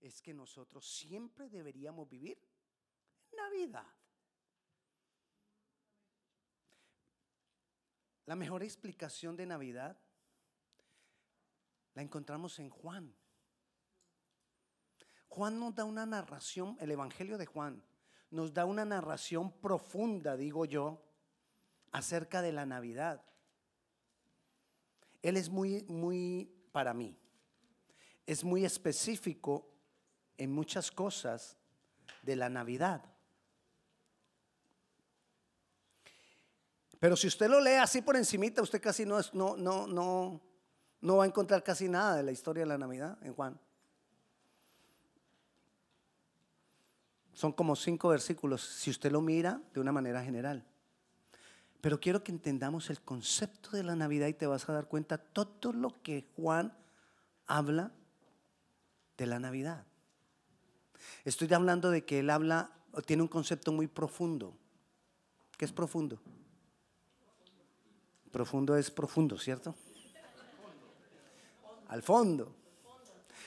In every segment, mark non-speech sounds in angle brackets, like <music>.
es que nosotros siempre deberíamos vivir en Navidad. La mejor explicación de Navidad la encontramos en Juan. Juan nos da una narración, el Evangelio de Juan nos da una narración profunda, digo yo, acerca de la Navidad. Él es muy, muy, para mí, es muy específico en muchas cosas de la Navidad. Pero si usted lo lee así por encimita, usted casi no, no, no, no, no va a encontrar casi nada de la historia de la Navidad en Juan. Son como cinco versículos si usted lo mira de una manera general. Pero quiero que entendamos el concepto de la Navidad y te vas a dar cuenta todo lo que Juan habla de la Navidad. Estoy hablando de que él habla, tiene un concepto muy profundo. ¿Qué es profundo? Profundo es profundo, ¿cierto? Al fondo.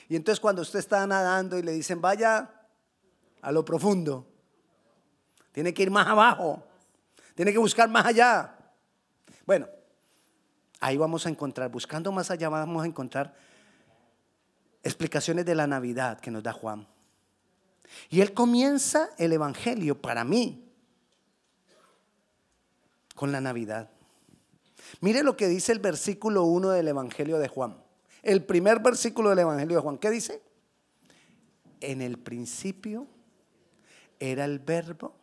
Y entonces cuando usted está nadando y le dicen, vaya a lo profundo. Tiene que ir más abajo. Tiene que buscar más allá. Bueno, ahí vamos a encontrar, buscando más allá vamos a encontrar explicaciones de la Navidad que nos da Juan. Y él comienza el Evangelio para mí con la Navidad. Mire lo que dice el versículo 1 del Evangelio de Juan. El primer versículo del Evangelio de Juan. ¿Qué dice? En el principio era el verbo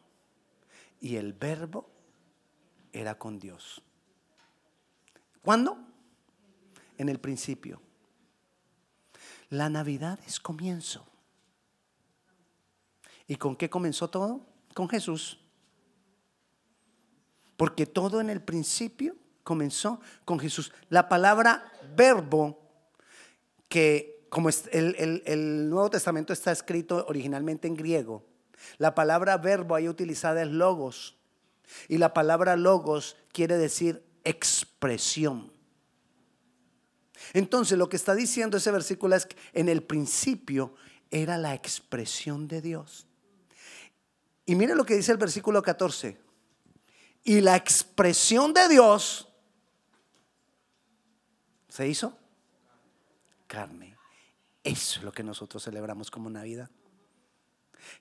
y el verbo era con Dios. ¿Cuándo? En el principio. La Navidad es comienzo. ¿Y con qué comenzó todo? Con Jesús. Porque todo en el principio comenzó con Jesús. La palabra verbo, que como el, el Nuevo Testamento está escrito originalmente en griego, la palabra verbo ahí utilizada es logos. Y la palabra logos quiere decir expresión. Entonces lo que está diciendo ese versículo es que en el principio era la expresión de Dios. Y mire lo que dice el versículo 14. Y la expresión de Dios se hizo carne. Eso es lo que nosotros celebramos como Navidad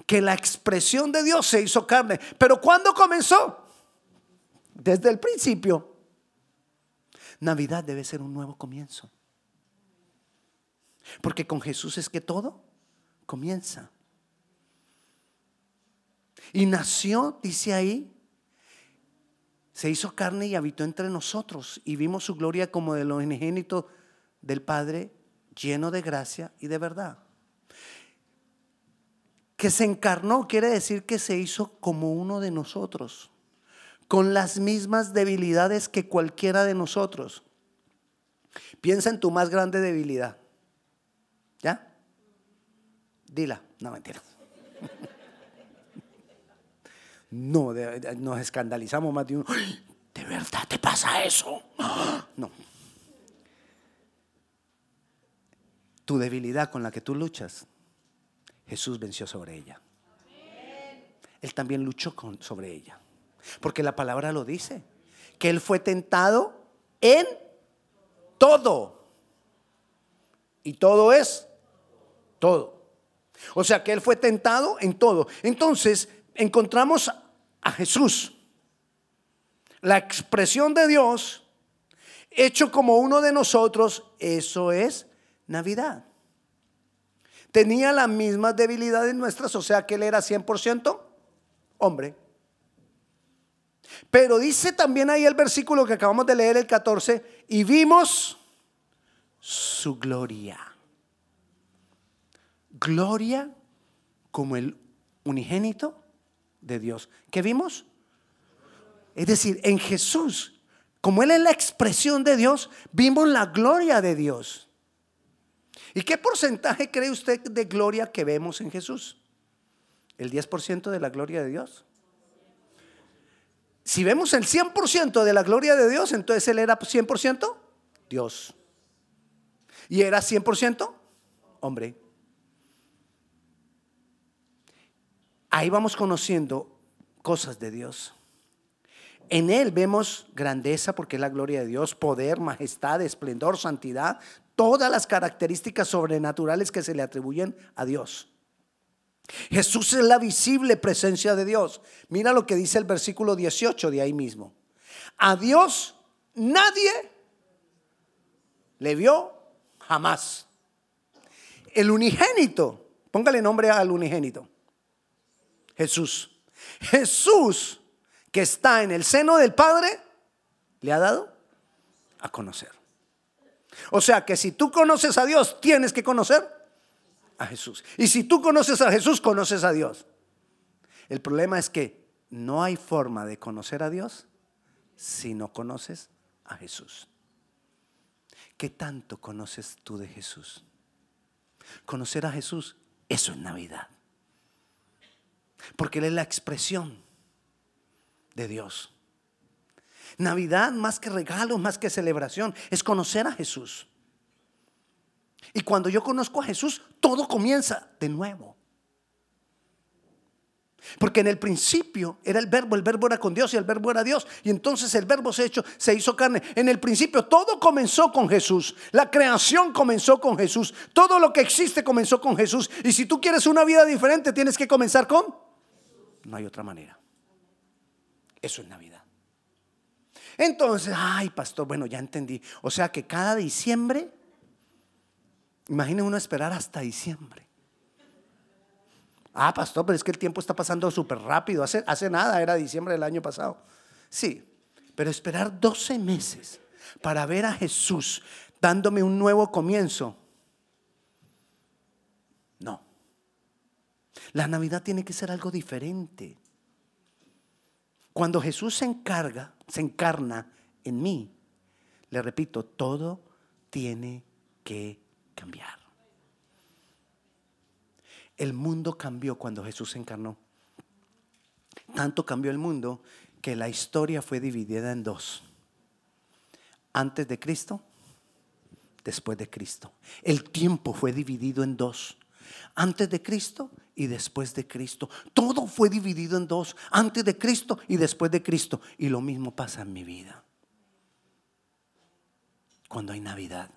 que la expresión de Dios se hizo carne. Pero ¿cuándo comenzó? Desde el principio. Navidad debe ser un nuevo comienzo. Porque con Jesús es que todo comienza. Y nació, dice ahí, se hizo carne y habitó entre nosotros y vimos su gloria como de lo unigénito del Padre, lleno de gracia y de verdad que se encarnó quiere decir que se hizo como uno de nosotros, con las mismas debilidades que cualquiera de nosotros. Piensa en tu más grande debilidad. ¿Ya? Dila, no mentira. <laughs> No, nos escandalizamos más de uno. ¿De verdad te pasa eso? No. Tu debilidad con la que tú luchas Jesús venció sobre ella. Él también luchó sobre ella. Porque la palabra lo dice. Que Él fue tentado en todo. Y todo es todo. O sea que Él fue tentado en todo. Entonces encontramos a Jesús. La expresión de Dios hecho como uno de nosotros. Eso es Navidad tenía las mismas debilidades nuestras, o sea que él era 100% hombre. Pero dice también ahí el versículo que acabamos de leer, el 14, y vimos su gloria. Gloria como el unigénito de Dios. ¿Qué vimos? Es decir, en Jesús, como Él es la expresión de Dios, vimos la gloria de Dios. ¿Y qué porcentaje cree usted de gloria que vemos en Jesús? ¿El 10% de la gloria de Dios? Si vemos el 100% de la gloria de Dios, entonces Él era 100% Dios. Y era 100% hombre. Ahí vamos conociendo cosas de Dios. En Él vemos grandeza porque es la gloria de Dios, poder, majestad, esplendor, santidad, todas las características sobrenaturales que se le atribuyen a Dios. Jesús es la visible presencia de Dios. Mira lo que dice el versículo 18 de ahí mismo. A Dios nadie le vio jamás. El unigénito, póngale nombre al unigénito. Jesús. Jesús que está en el seno del Padre, le ha dado a conocer. O sea que si tú conoces a Dios, tienes que conocer a Jesús. Y si tú conoces a Jesús, conoces a Dios. El problema es que no hay forma de conocer a Dios si no conoces a Jesús. ¿Qué tanto conoces tú de Jesús? Conocer a Jesús, eso es Navidad. Porque Él es la expresión de Dios. Navidad más que regalo, más que celebración, es conocer a Jesús. Y cuando yo conozco a Jesús, todo comienza de nuevo. Porque en el principio era el verbo, el verbo era con Dios y el verbo era Dios. Y entonces el verbo se, hecho, se hizo carne. En el principio todo comenzó con Jesús. La creación comenzó con Jesús. Todo lo que existe comenzó con Jesús. Y si tú quieres una vida diferente, tienes que comenzar con... No hay otra manera. Eso es Navidad. Entonces, ay, pastor, bueno, ya entendí. O sea que cada diciembre, imagine uno esperar hasta diciembre. Ah, pastor, pero es que el tiempo está pasando súper rápido. Hace, hace nada, era diciembre del año pasado. Sí, pero esperar 12 meses para ver a Jesús dándome un nuevo comienzo. No. La Navidad tiene que ser algo diferente. Cuando Jesús se encarga, se encarna en mí, le repito, todo tiene que cambiar. El mundo cambió cuando Jesús se encarnó. Tanto cambió el mundo que la historia fue dividida en dos. Antes de Cristo, después de Cristo. El tiempo fue dividido en dos. Antes de Cristo y después de Cristo. Todo fue dividido en dos, antes de Cristo y después de Cristo. Y lo mismo pasa en mi vida. Cuando hay Navidad.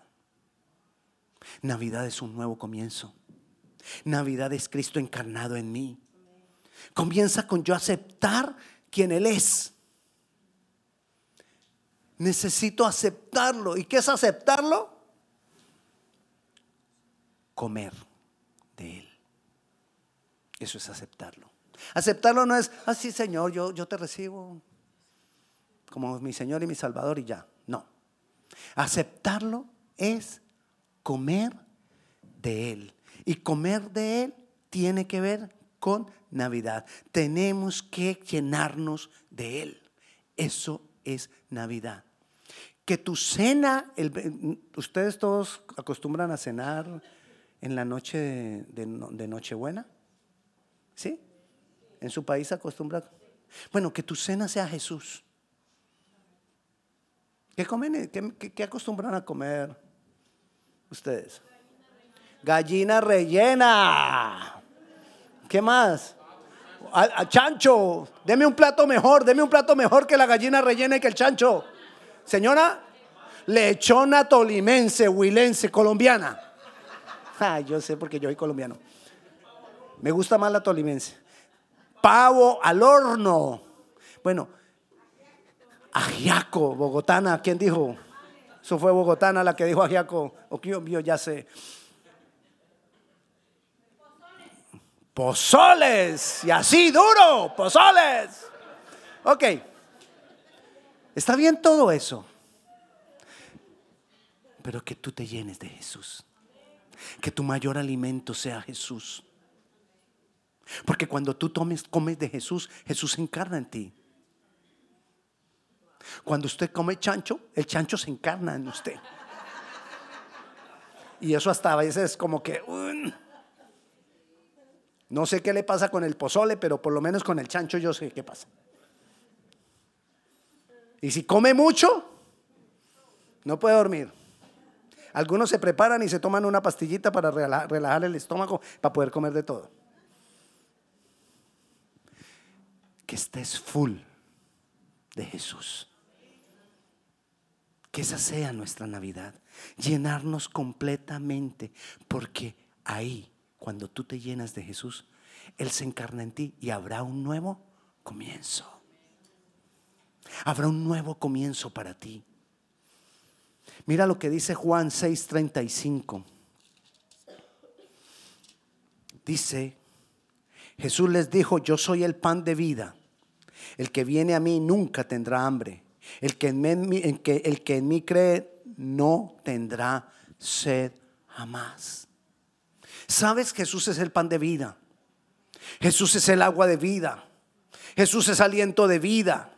Navidad es un nuevo comienzo. Navidad es Cristo encarnado en mí. Comienza con yo aceptar quien Él es. Necesito aceptarlo. ¿Y qué es aceptarlo? Comer de Él. Eso es aceptarlo. Aceptarlo no es, así ah, Señor, yo, yo te recibo como mi Señor y mi Salvador y ya. No. Aceptarlo es comer de Él. Y comer de Él tiene que ver con Navidad. Tenemos que llenarnos de Él. Eso es Navidad. Que tu cena, ustedes todos acostumbran a cenar en la noche de, de Nochebuena. ¿Sí? En su país acostumbrado. Bueno, que tu cena sea Jesús. ¿Qué comen? ¿Qué, acostumbran a comer ustedes? Gallina rellena. ¿Qué más? A, chancho, deme un plato mejor, deme un plato mejor que la gallina rellena y que el chancho. Señora, lechona tolimense, huilense, colombiana. <laughs> Ah, yo sé porque yo soy colombiano. Me gusta más la tolimense. Pavo al horno. Bueno, ajiaco, bogotana, ¿quién dijo? Eso fue bogotana la que dijo ajiaco. O que yo ya sé. Pozoles. Y así duro, pozoles. Ok. Está bien todo eso. Pero que tú te llenes de Jesús. Que tu mayor alimento sea Jesús. Porque cuando tú comes de Jesús, Jesús se encarna en ti. Cuando usted come chancho, el chancho se encarna en usted. Y eso hasta a veces es como que... no sé qué le pasa con el pozole, pero por lo menos con el chancho yo sé qué pasa. Y si come mucho, no puede dormir. Algunos se preparan y se toman una pastillita para relajar el estómago, para poder comer de todo. Que estés full de Jesús. Que esa sea nuestra Navidad. Llenarnos completamente. Porque ahí, cuando tú te llenas de Jesús, Él se encarna en ti y habrá un nuevo comienzo. Habrá un nuevo comienzo para ti. Mira lo que dice Juan 6:35. Dice, Jesús les dijo, yo soy el pan de vida. El que viene a mí nunca tendrá hambre. El que en mí, cree no tendrá sed jamás. ¿Sabes? Jesús es el pan de vida. Jesús es el agua de vida. Jesús es aliento de vida.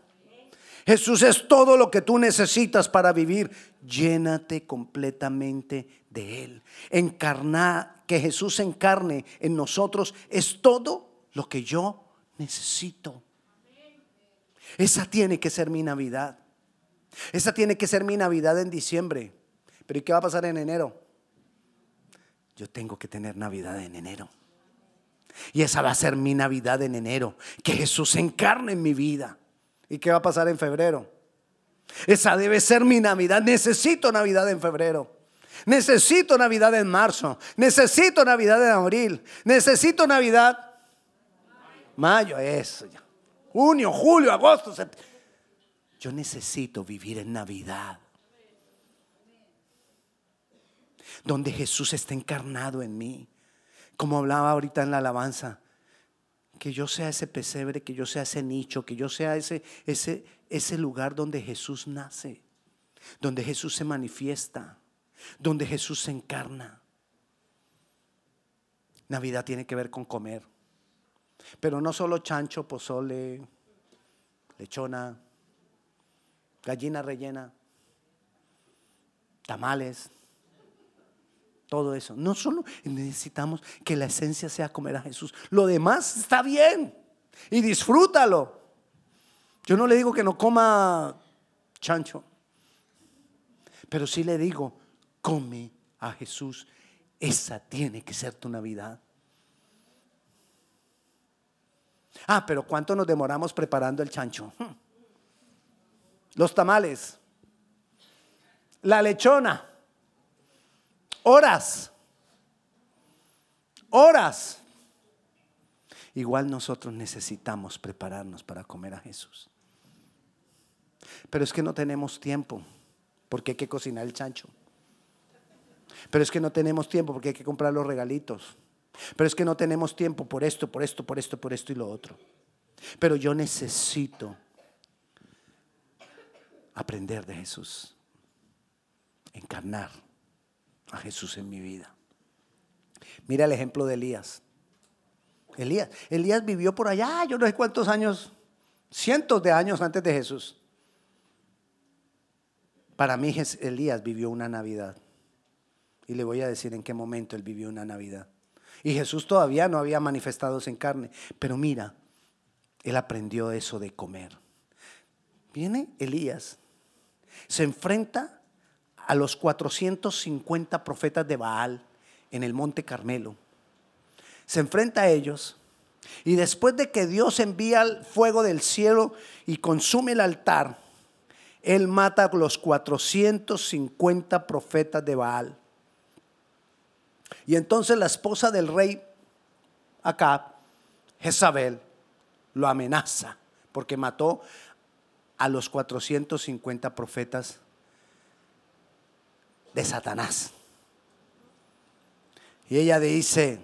Jesús es todo lo que tú necesitas para vivir. Llénate completamente de Él. Encarnar, que Jesús encarne en nosotros es todo lo que yo necesito. Esa tiene que ser mi Navidad. Esa tiene que ser mi Navidad en diciembre. Pero ¿y qué va a pasar en enero? Yo tengo que tener Navidad en enero. Y esa va a ser mi Navidad en enero. Que Jesús encarne en mi vida. ¿Y qué va a pasar en febrero? Esa debe ser mi Navidad. Necesito Navidad en febrero. Necesito Navidad en marzo. Necesito Navidad en abril. Necesito Navidad. Mayo, eso ya. Junio, julio, agosto. Yo necesito vivir en Navidad. Donde Jesús está encarnado en mí. Como hablaba ahorita en la alabanza que yo sea ese pesebre, que yo sea ese nicho, que yo sea ese, ese, ese lugar donde Jesús nace, donde Jesús se manifiesta, donde Jesús se encarna. Navidad tiene que ver con comer, pero no solo chancho, pozole, lechona, gallina rellena, tamales todo eso. No solo necesitamos que la esencia sea comer a Jesús. Lo demás está bien. Y disfrútalo. Yo no le digo que no coma chancho. Pero sí le digo, come a Jesús. Esa tiene que ser tu Navidad. Ah, pero ¿cuánto nos demoramos preparando el chancho? Hmm. Los tamales. La lechona horas, horas. Igual nosotros necesitamos prepararnos para comer a Jesús. Pero es que no tenemos tiempo, porque hay que cocinar el chancho. Pero es que no tenemos tiempo, porque hay que comprar los regalitos. Pero es que no tenemos tiempo por esto, por esto, por esto, por esto y lo otro. Pero yo necesito aprender de Jesús, encarnar a Jesús en mi vida. Mira el ejemplo de Elías. Elías, Elías vivió por allá, yo no sé cuántos años, cientos de años antes de Jesús. Para mí Elías vivió una Navidad. Y le voy a decir en qué momento él vivió una Navidad. Y Jesús todavía no había manifestado en carne. Pero mira, él aprendió eso de comer. Viene Elías, se enfrenta a los 450 profetas de Baal en el monte Carmelo. Se enfrenta a ellos y después de que Dios envía el fuego del cielo y consume el altar, Él mata a los 450 profetas de Baal. Y entonces la esposa del rey acá, Jezabel, lo amenaza porque mató a los 450 profetas de Satanás. Y ella dice,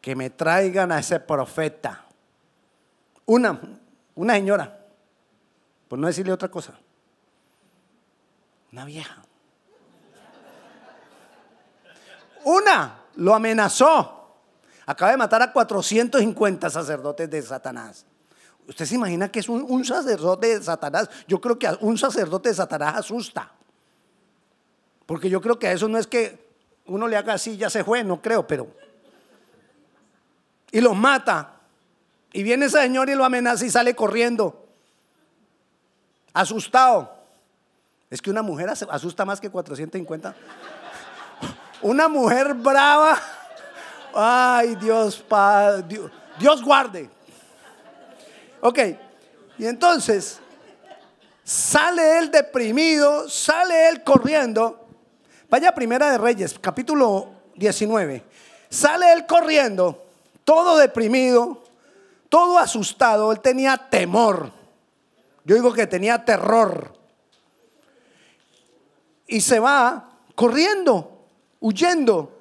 que me traigan a ese profeta. Una, una señora, por no decirle otra cosa, una vieja. Una lo amenazó. Acaba de matar a 450 sacerdotes de Satanás. ¿Usted se imagina que es un, sacerdote de Satanás? Yo creo que un sacerdote de Satanás asusta. Porque yo creo que eso no es que uno le haga así, ya se fue, no creo, pero. Y los mata. Y viene ese señor y lo amenaza y sale corriendo. Asustado. Es que una mujer asusta más que 450. Una mujer brava. Ay, Dios, Dios, Dios guarde. Ok, y entonces sale él deprimido, sale él corriendo. Vaya Primera de Reyes, capítulo 19. Sale él corriendo, todo deprimido, todo asustado. Él tenía temor. Yo digo que tenía terror. Y se va corriendo, huyendo.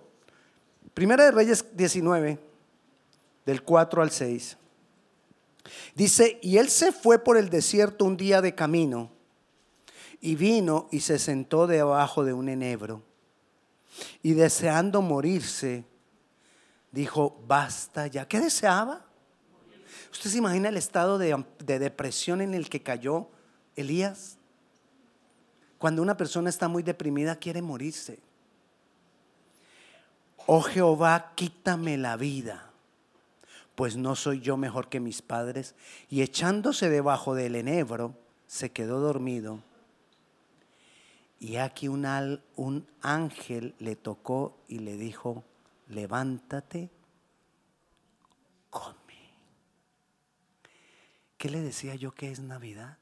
Primera de Reyes 19, del 4 al 6. Dice, y él se fue por el desierto un día de camino y vino y se sentó debajo de un enebro. Y deseando morirse, dijo, basta ya. ¿Qué deseaba? ¿Usted se imagina el estado de, de depresión en el que cayó Elías? Cuando una persona está muy deprimida quiere morirse. Oh Jehová, quítame la vida pues no soy yo mejor que mis padres. Y echándose debajo del enebro, se quedó dormido. Y aquí un, un ángel le tocó y le dijo, levántate, come. ¿Qué le decía yo que es Navidad?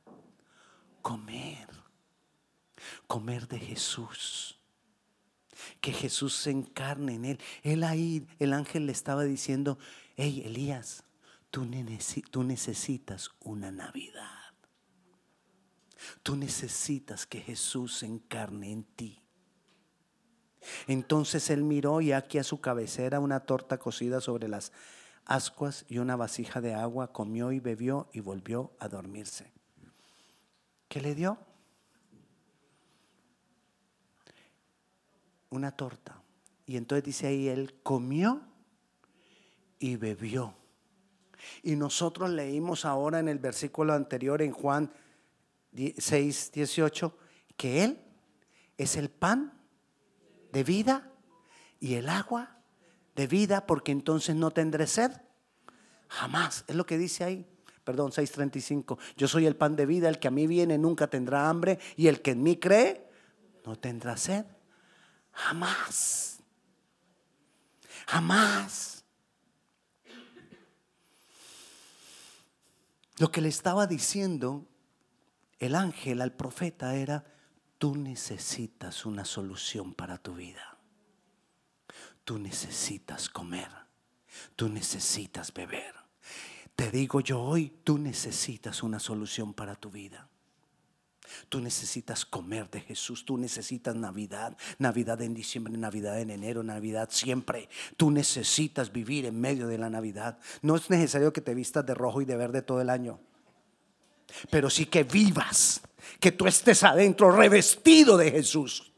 Comer, comer de Jesús que Jesús se encarne en él. Él ahí, el ángel le estaba diciendo, hey Elías, tú, necesitas una Navidad. Tú necesitas que Jesús se encarne en ti. Entonces él miró y aquí a su cabecera una torta cocida sobre las ascuas y una vasija de agua, comió y bebió y volvió a dormirse. ¿Qué le dio? Una torta. Y entonces dice ahí, él comió y bebió. Y nosotros leímos ahora en el versículo anterior, en Juan 6, 18, que Él es el pan de vida y el agua de vida, porque entonces no tendré sed. Jamás, es lo que dice ahí. Perdón, 6:35. Yo soy el pan de vida, el que a mí viene nunca tendrá hambre y el que en mí cree no tendrá sed. Jamás. Jamás. Lo que le estaba diciendo el ángel al profeta era, tú necesitas una solución para tu vida. Tú necesitas comer. Tú necesitas beber. Te digo yo hoy, tú necesitas una solución para tu vida. Tú necesitas comer de Jesús, tú necesitas Navidad, Navidad en diciembre, Navidad en enero, Navidad siempre. Tú necesitas vivir en medio de la Navidad. No es necesario que te vistas de rojo y de verde todo el año, pero sí que vivas, que tú estés adentro revestido de Jesús,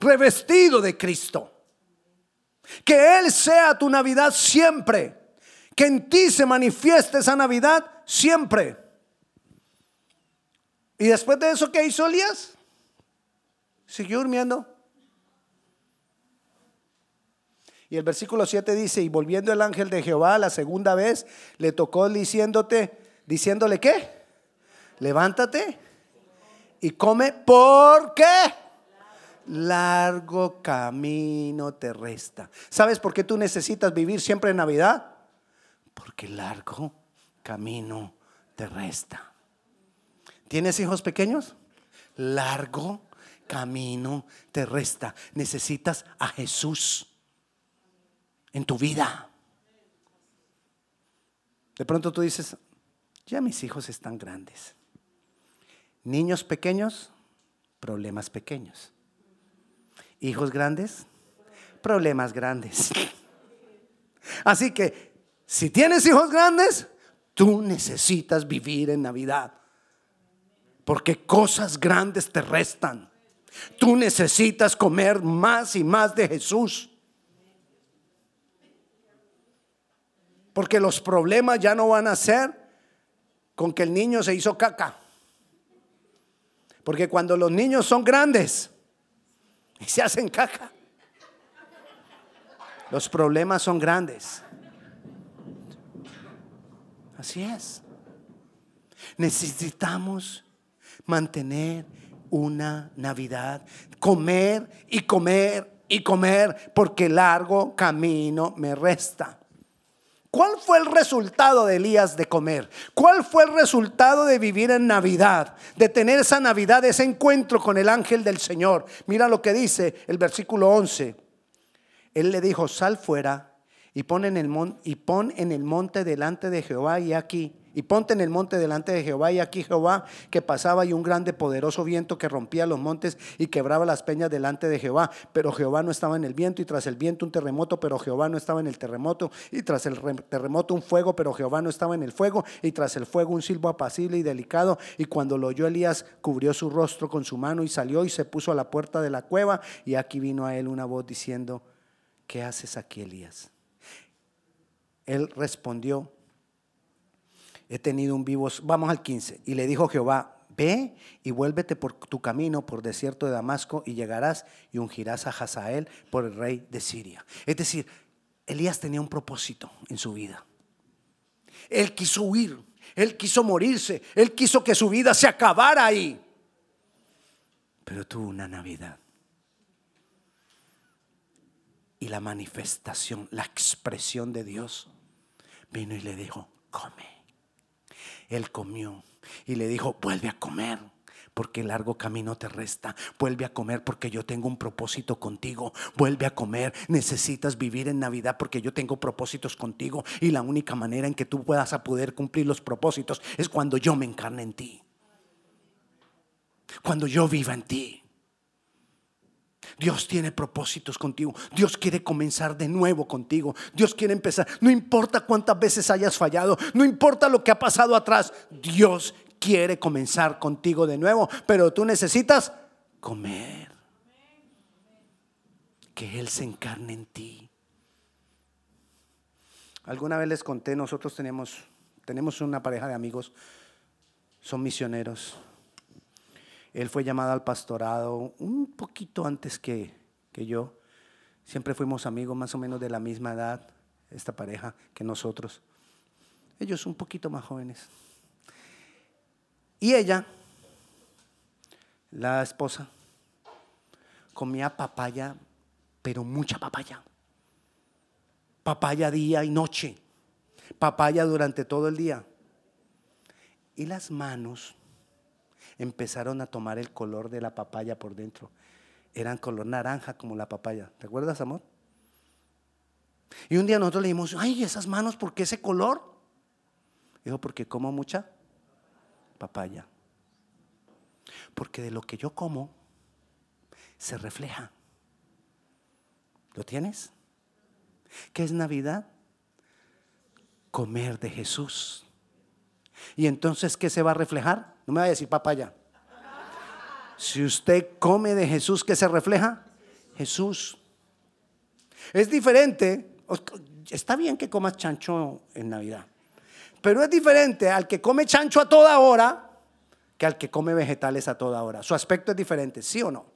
revestido de Cristo. Que Él sea tu Navidad siempre, que en ti se manifieste esa Navidad siempre. Y después de eso, ¿qué hizo Elías? Siguió durmiendo. Y el versículo 7 dice, y volviendo el ángel de Jehová la segunda vez, le tocó diciéndote, diciéndole qué? Levántate y come porque largo camino te resta. ¿Sabes por qué tú necesitas vivir siempre en Navidad? Porque largo camino te resta. ¿Tienes hijos pequeños? Largo camino te resta. Necesitas a Jesús en tu vida. De pronto tú dices, ya mis hijos están grandes. Niños pequeños, problemas pequeños. Hijos grandes, problemas grandes. <laughs> Así que, si tienes hijos grandes, tú necesitas vivir en Navidad porque cosas grandes te restan. Tú necesitas comer más y más de Jesús. Porque los problemas ya no van a ser con que el niño se hizo caca. Porque cuando los niños son grandes y se hacen caca, los problemas son grandes. Así es. Necesitamos mantener una Navidad, comer y comer y comer, porque largo camino me resta. ¿Cuál fue el resultado de Elías de comer? ¿Cuál fue el resultado de vivir en Navidad? De tener esa Navidad, ese encuentro con el ángel del Señor. Mira lo que dice el versículo 11. Él le dijo, sal fuera y pon en el, y pon en el monte delante de Jehová y aquí y ponte en el monte delante de Jehová y aquí Jehová que pasaba y un grande poderoso viento que rompía los montes y quebraba las peñas delante de Jehová. Pero Jehová no estaba en el viento y tras el viento un terremoto, pero Jehová no estaba en el terremoto y tras el terremoto un fuego, pero Jehová no estaba en el fuego y tras el fuego un silbo apacible y delicado. Y cuando lo oyó Elías cubrió su rostro con su mano y salió y se puso a la puerta de la cueva y aquí vino a él una voz diciendo, ¿qué haces aquí Elías? Él respondió, he tenido un vivo, vamos al 15, y le dijo Jehová, ve y vuélvete por tu camino por desierto de Damasco y llegarás y ungirás a Hazael por el rey de Siria. Es decir, Elías tenía un propósito en su vida. Él quiso huir, él quiso morirse, él quiso que su vida se acabara ahí. Pero tuvo una Navidad. Y la manifestación, la expresión de Dios vino y le dijo, come. Él comió y le dijo, vuelve a comer porque el largo camino te resta. Vuelve a comer porque yo tengo un propósito contigo. Vuelve a comer. Necesitas vivir en Navidad porque yo tengo propósitos contigo. Y la única manera en que tú puedas a poder cumplir los propósitos es cuando yo me encarne en ti. Cuando yo viva en ti. Dios tiene propósitos contigo. Dios quiere comenzar de nuevo contigo. Dios quiere empezar. No importa cuántas veces hayas fallado. No importa lo que ha pasado atrás. Dios quiere comenzar contigo de nuevo. Pero tú necesitas comer. Que Él se encarne en ti. Alguna vez les conté, nosotros tenemos, tenemos una pareja de amigos. Son misioneros él fue llamado al pastorado un poquito antes que, yo. Siempre fuimos amigos más o menos de la misma edad, esta pareja, que nosotros. Ellos un poquito más jóvenes. Y ella, la esposa, comía papaya, pero mucha papaya. Papaya día y noche. Papaya durante todo el día. Y las manos empezaron a tomar el color de la papaya por dentro. Eran color naranja como la papaya. ¿Te acuerdas, amor? Y un día nosotros le dijimos, ay, esas manos, ¿por qué ese color? Dijo, porque como mucha papaya. Porque de lo que yo como se refleja. ¿Lo tienes? ¿Qué es Navidad? Comer de Jesús. ¿Y entonces qué se va a reflejar? No me vaya a decir papaya. Si usted come de Jesús, ¿qué se refleja? Jesús. Es diferente. Está bien que comas chancho en Navidad. Pero es diferente al que come chancho a toda hora que al que come vegetales a toda hora. Su aspecto es diferente, ¿sí o no?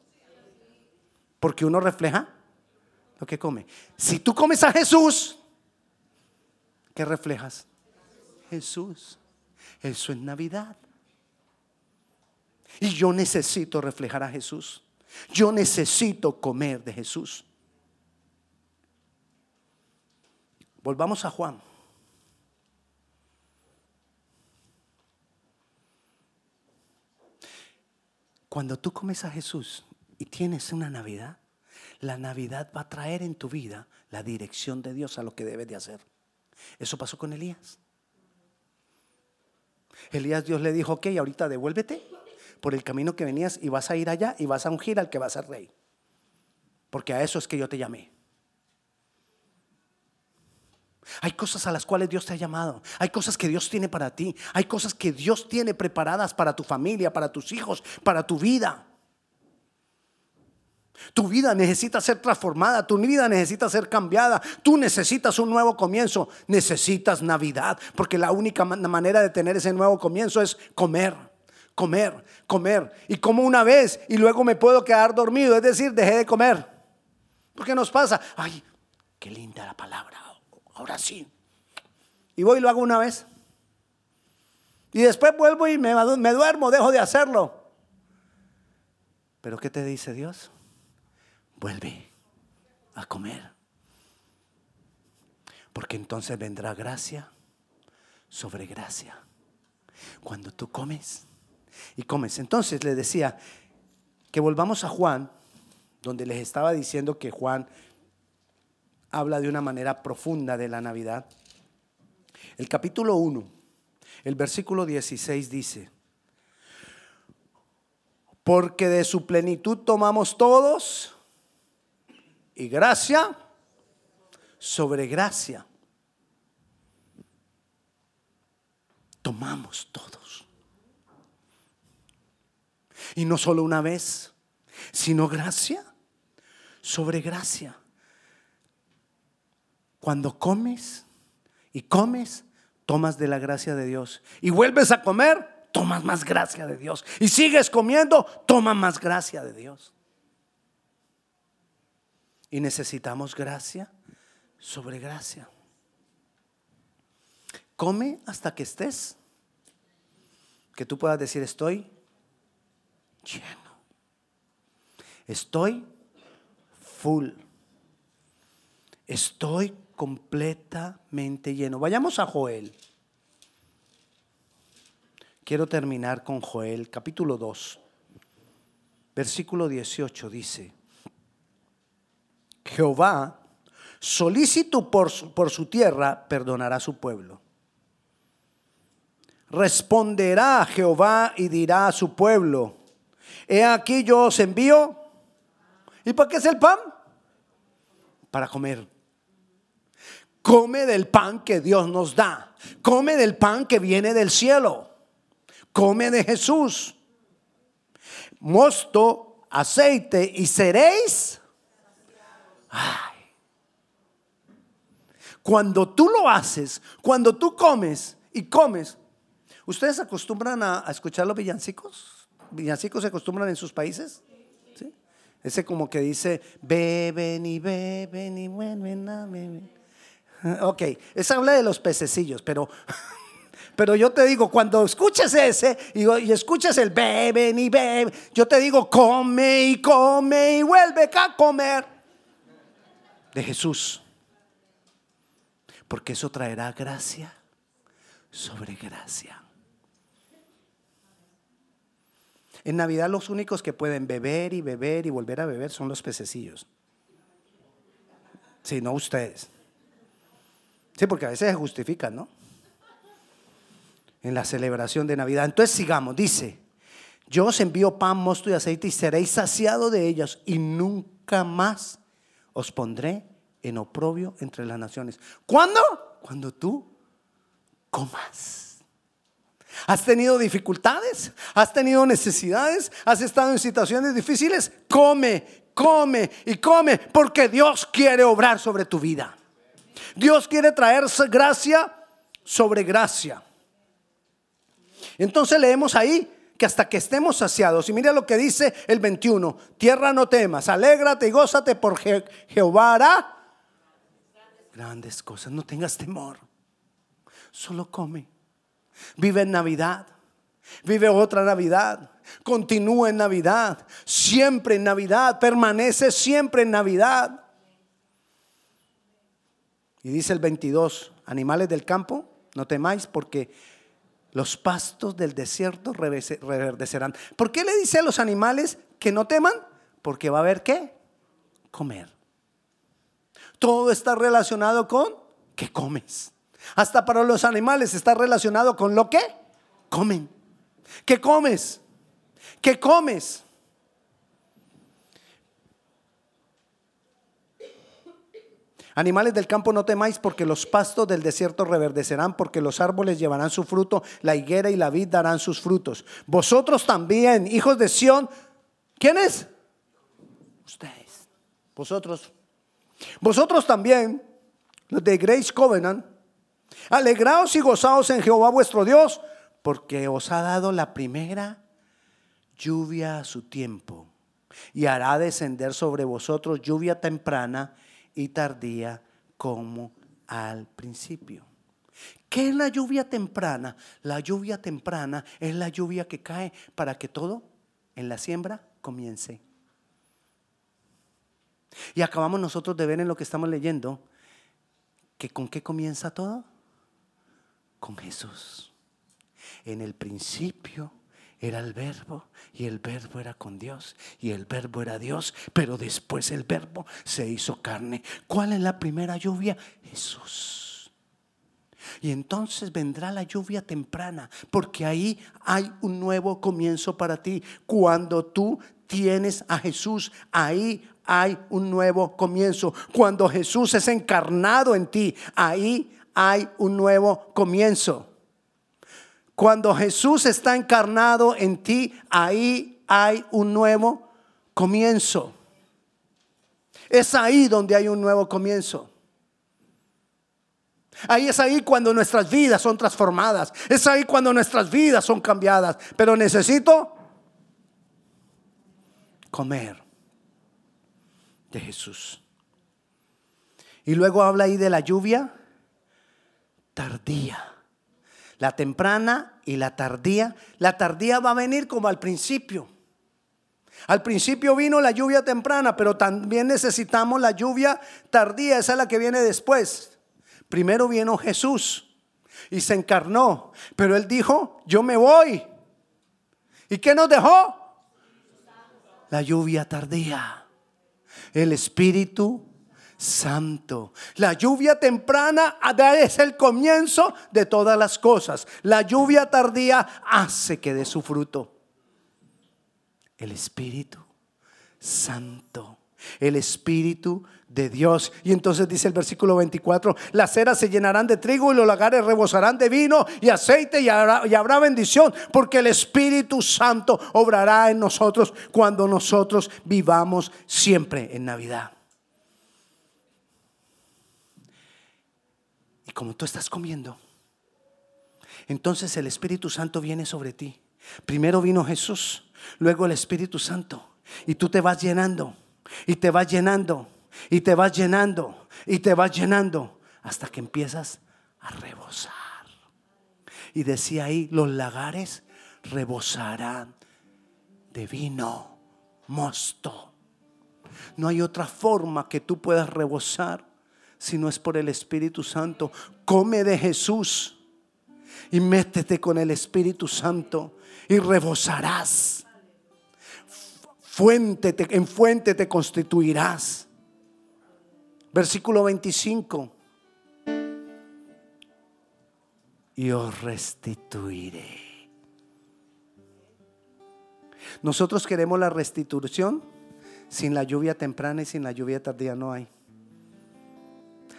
Porque uno refleja lo que come. Si tú comes a Jesús, ¿qué reflejas? Jesús. Eso es Navidad. Y yo necesito reflejar a Jesús. Yo necesito comer de Jesús. Volvamos a Juan. Cuando tú comes a Jesús y tienes una Navidad, la Navidad va a traer en tu vida la dirección de Dios a lo que debes de hacer. Eso pasó con Elías. Elías Dios le dijo, ok, ahorita devuélvete por el camino que venías y vas a ir allá y vas a ungir al que va a ser rey. Porque a eso es que yo te llamé. Hay cosas a las cuales Dios te ha llamado. Hay cosas que Dios tiene para ti. Hay cosas que Dios tiene preparadas para tu familia, para tus hijos, para tu vida. Tu vida necesita ser transformada, tu vida necesita ser cambiada, tú necesitas un nuevo comienzo, necesitas Navidad, porque la única manera de tener ese nuevo comienzo es comer comer, comer. Y como una vez y luego me puedo quedar dormido, es decir, dejé de comer. ¿Por qué nos pasa? Ay, qué linda la palabra. Ahora sí. Y voy y lo hago una vez. Y después vuelvo y me, me duermo, dejo de hacerlo. Pero ¿qué te dice Dios? Vuelve a comer. Porque entonces vendrá gracia sobre gracia. Cuando tú comes y comes. Entonces le decía que volvamos a Juan, donde les estaba diciendo que Juan habla de una manera profunda de la Navidad. El capítulo 1, el versículo 16 dice, porque de su plenitud tomamos todos y gracia sobre gracia. Tomamos todos. Y no solo una vez, sino gracia sobre gracia. Cuando comes y comes, tomas de la gracia de Dios. Y vuelves a comer, tomas más gracia de Dios. Y sigues comiendo, toma más gracia de Dios. Y necesitamos gracia sobre gracia. Come hasta que estés, que tú puedas decir, estoy lleno. Estoy full. Estoy completamente lleno. Vayamos a Joel. Quiero terminar con Joel, capítulo 2, versículo 18 dice, Jehová, solícito por su, tierra, perdonará a su pueblo. Responderá Jehová y dirá a su pueblo, he aquí yo os envío. ¿Y para qué es el pan? Para comer. Come del pan que Dios nos da. Come del pan que viene del cielo. Come de Jesús. Mosto, aceite y seréis. Ay. Cuando tú lo haces, cuando tú comes y comes, ¿ustedes acostumbran a, escuchar los villancicos? ¿Villancicos se acostumbran en sus países? ¿Sí? Ese como que dice, beben y beben y vuelven a beber. <laughs> Ok, esa habla de los pececillos, pero, <laughs> pero yo te digo, cuando escuches ese y, y el beben y beben, yo te digo, come y come y vuelve a comer de Jesús. Porque eso traerá gracia sobre gracia. En Navidad los únicos que pueden beber y beber y volver a beber son los pececillos. Si no ustedes. Sí, porque a veces se justifican, ¿no? En la celebración de Navidad. Entonces sigamos, dice, yo os envío pan, mosto y aceite y seréis saciados de ellas y nunca más os pondré en oprobio entre las naciones. ¿Cuándo? Cuando tú comas. ¿Has tenido dificultades? ¿Has tenido necesidades? ¿Has estado en situaciones difíciles? Come, come y come porque Dios quiere obrar sobre tu vida. Dios quiere traerse gracia sobre gracia. Entonces leemos ahí que hasta que estemos saciados, y mira lo que dice el 21, tierra no temas, alégrate y gózate por Jehová hará grandes cosas, no tengas temor, solo come, vive en Navidad, vive otra Navidad, continúa en Navidad, siempre en Navidad, permanece siempre en Navidad. Y dice el 22, animales del campo, no temáis porque los pastos del desierto reverdecerán. ¿Por qué le dice a los animales que no teman? Porque va a haber qué? Comer. Todo está relacionado con que comes. Hasta para los animales está relacionado con lo que comen. ¿Qué comes? ¿Qué comes? Animales del campo no temáis porque los pastos del desierto reverdecerán, porque los árboles llevarán su fruto, la higuera y la vid darán sus frutos. Vosotros también, hijos de Sión, ¿quiénes? Ustedes, vosotros. Vosotros también, los de Grace Covenant, alegraos y gozaos en Jehová vuestro Dios, porque os ha dado la primera lluvia a su tiempo y hará descender sobre vosotros lluvia temprana y tardía como al principio. ¿Qué es la lluvia temprana? La lluvia temprana es la lluvia que cae para que todo en la siembra comience. Y acabamos nosotros de ver en lo que estamos leyendo ¿Que con qué comienza todo? Con Jesús. En el principio era el verbo y el verbo era con Dios y el verbo era Dios, pero después el verbo se hizo carne. ¿Cuál es la primera lluvia? Jesús. Y entonces vendrá la lluvia temprana, porque ahí hay un nuevo comienzo para ti. Cuando tú tienes a Jesús, ahí hay un nuevo comienzo. Cuando Jesús es encarnado en ti, ahí hay un nuevo comienzo. Cuando Jesús está encarnado en ti, ahí hay un nuevo comienzo. Es ahí donde hay un nuevo comienzo. Ahí es ahí cuando nuestras vidas son transformadas. Es ahí cuando nuestras vidas son cambiadas. Pero necesito comer de Jesús. Y luego habla ahí de la lluvia tardía. La temprana y la tardía. La tardía va a venir como al principio. Al principio vino la lluvia temprana, pero también necesitamos la lluvia tardía. Esa es la que viene después. Primero vino Jesús y se encarnó. Pero él dijo, yo me voy. ¿Y qué nos dejó? La lluvia tardía. El Espíritu Santo. La lluvia temprana es el comienzo de todas las cosas. La lluvia tardía hace que dé su fruto. El Espíritu Santo. El Espíritu de Dios. Y entonces dice el versículo 24, las ceras se llenarán de trigo y los lagares rebosarán de vino y aceite y habrá, y habrá bendición, porque el Espíritu Santo obrará en nosotros cuando nosotros vivamos siempre en Navidad. Como tú estás comiendo, entonces el Espíritu Santo viene sobre ti. Primero vino Jesús, luego el Espíritu Santo. Y tú te vas llenando, y te vas llenando, y te vas llenando, y te vas llenando, hasta que empiezas a rebosar. Y decía ahí, los lagares rebosarán de vino, mosto. No hay otra forma que tú puedas rebosar si no es por el Espíritu Santo. Come de Jesús y métete con el Espíritu Santo y rebosarás. Fuente en fuente te constituirás. Versículo 25. Y os restituiré. Nosotros queremos la restitución. Sin la lluvia temprana y sin la lluvia tardía no hay.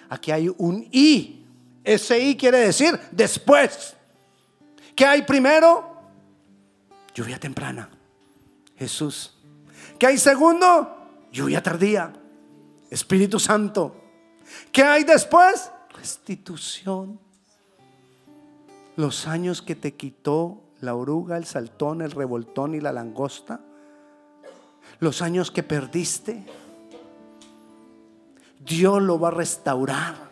Aquí hay un I. Ese I quiere decir después. ¿Qué hay primero? Lluvia temprana. Jesús. ¿Qué hay segundo? Lluvia tardía. Espíritu Santo. ¿Qué hay después? Restitución. Los años que te quitó la oruga, el saltón, el revoltón y la langosta. Los años que perdiste Dios lo va a restaurar.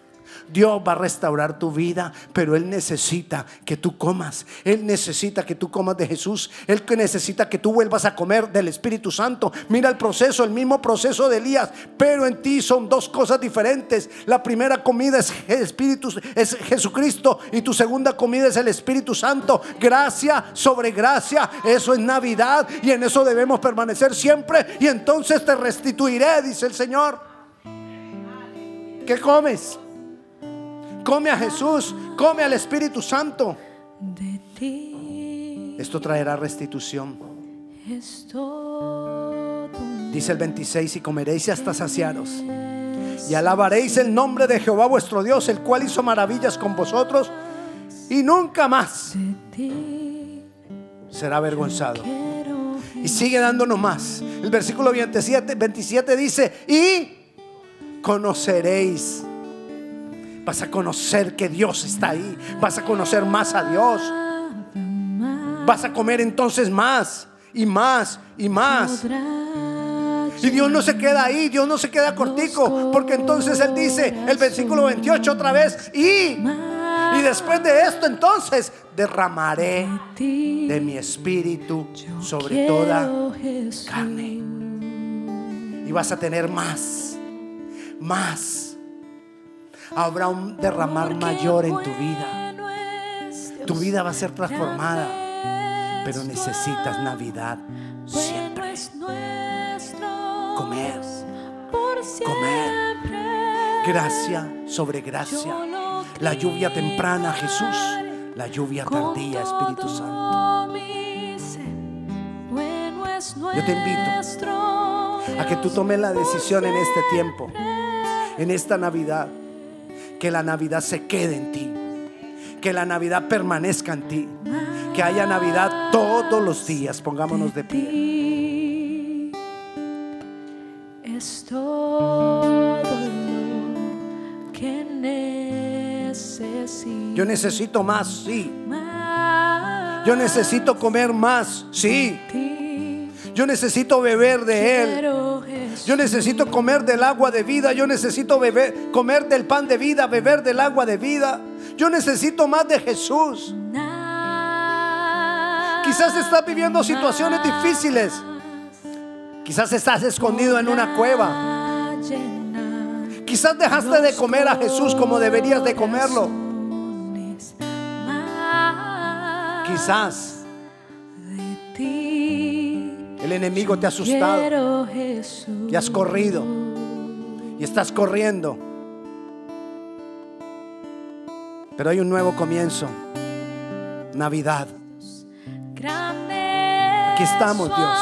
Dios va a restaurar tu vida, pero Él necesita que tú comas. Él necesita que tú comas de Jesús. Él necesita que tú vuelvas a comer del Espíritu Santo. Mira el proceso, el mismo proceso de Elías, pero en ti son dos cosas diferentes. La primera comida es Espíritu, es Jesucristo y tu segunda comida es el Espíritu Santo. Gracia sobre gracia. Eso es Navidad y en eso debemos permanecer siempre y entonces te restituiré, dice el Señor. ¿Qué comes? Come a Jesús, come al Espíritu Santo. Esto traerá restitución. Dice el 26, y comeréis hasta saciaros. Y alabaréis el nombre de Jehová vuestro Dios, el cual hizo maravillas con vosotros. Y nunca más será avergonzado. Y sigue dándonos más. El versículo 27, 27 dice, y conoceréis. Vas a conocer que Dios está ahí. Vas a conocer más a Dios. Vas a comer entonces más y más y más. Y Dios no se queda ahí, Dios no se queda cortico, porque entonces Él dice, el versículo 28 otra vez, y, y después de esto entonces derramaré de mi espíritu sobre toda carne. Y vas a tener más más. habrá un derramar mayor en tu vida. Tu vida va a ser transformada, pero es necesitas Navidad siempre. Comer. Comer. Gracia sobre gracia. La lluvia temprana, Jesús. La lluvia tardía, Espíritu Santo. Yo te invito A que tú tomes la decisión en este tiempo. En esta Navidad, que la Navidad se quede en ti. Que la Navidad permanezca en ti. Que haya Navidad todos los días. Pongámonos de pie. es todo lo que necesito. Yo necesito más, sí. Yo necesito comer más, sí. Yo necesito beber de Él. Yo necesito comer del agua de vida. Yo necesito beber, comer del pan de vida, beber del agua de vida. Yo necesito más de Jesús. Quizás estás viviendo situaciones difíciles. Quizás estás escondido en una cueva. Quizás dejaste de comer a Jesús como deberías de comerlo. Quizás. El enemigo te ha asustado y has corrido y estás corriendo. Pero hay un nuevo comienzo. Navidad. Aquí estamos, Dios.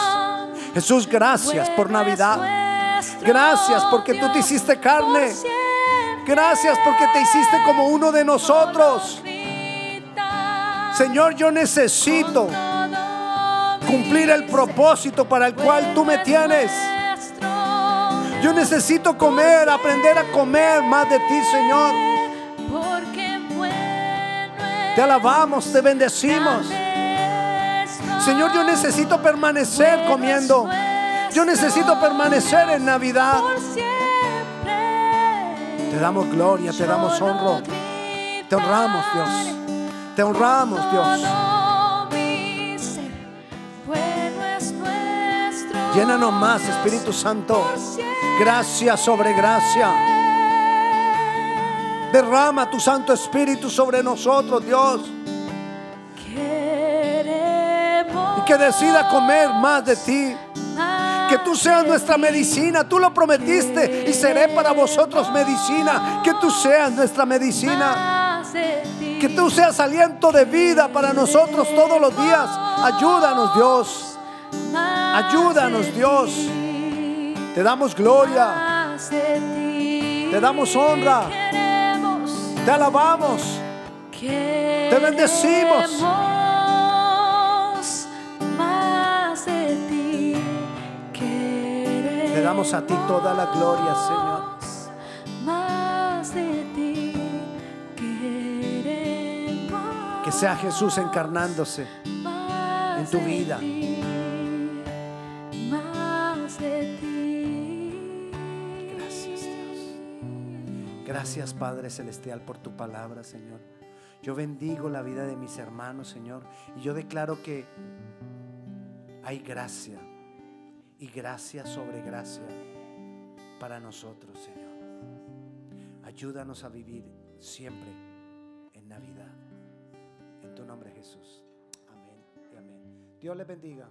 Jesús, gracias por Navidad. Gracias porque tú te hiciste carne. Gracias porque te hiciste como uno de nosotros. Señor, yo necesito cumplir el propósito para el cual tú me tienes. Yo necesito comer, aprender a comer más de ti, Señor. Te alabamos, te bendecimos. Señor, yo necesito permanecer comiendo. Yo necesito permanecer en Navidad. Te damos gloria, te damos honra. Te honramos, Dios. Te honramos, Dios. Llénanos más, Espíritu Santo. Gracia sobre gracia. Derrama tu Santo Espíritu sobre nosotros, Dios. Y que decida comer más de ti. Que tú seas nuestra medicina. Tú lo prometiste y seré para vosotros medicina. Que tú seas nuestra medicina. Que tú seas aliento de vida para nosotros todos los días. Ayúdanos, Dios. Ayúdanos, Dios. Te damos gloria. Te damos honra. Te alabamos. Te bendecimos. Te damos a ti toda la gloria, Señor. Que sea Jesús encarnándose. en tu vida. Gracias, Padre Celestial, por tu palabra, Señor. Yo bendigo la vida de mis hermanos, Señor. Y yo declaro que hay gracia y gracia sobre gracia para nosotros, Señor. Ayúdanos a vivir siempre en Navidad. En tu nombre, Jesús. Amén y amén. Dios les bendiga.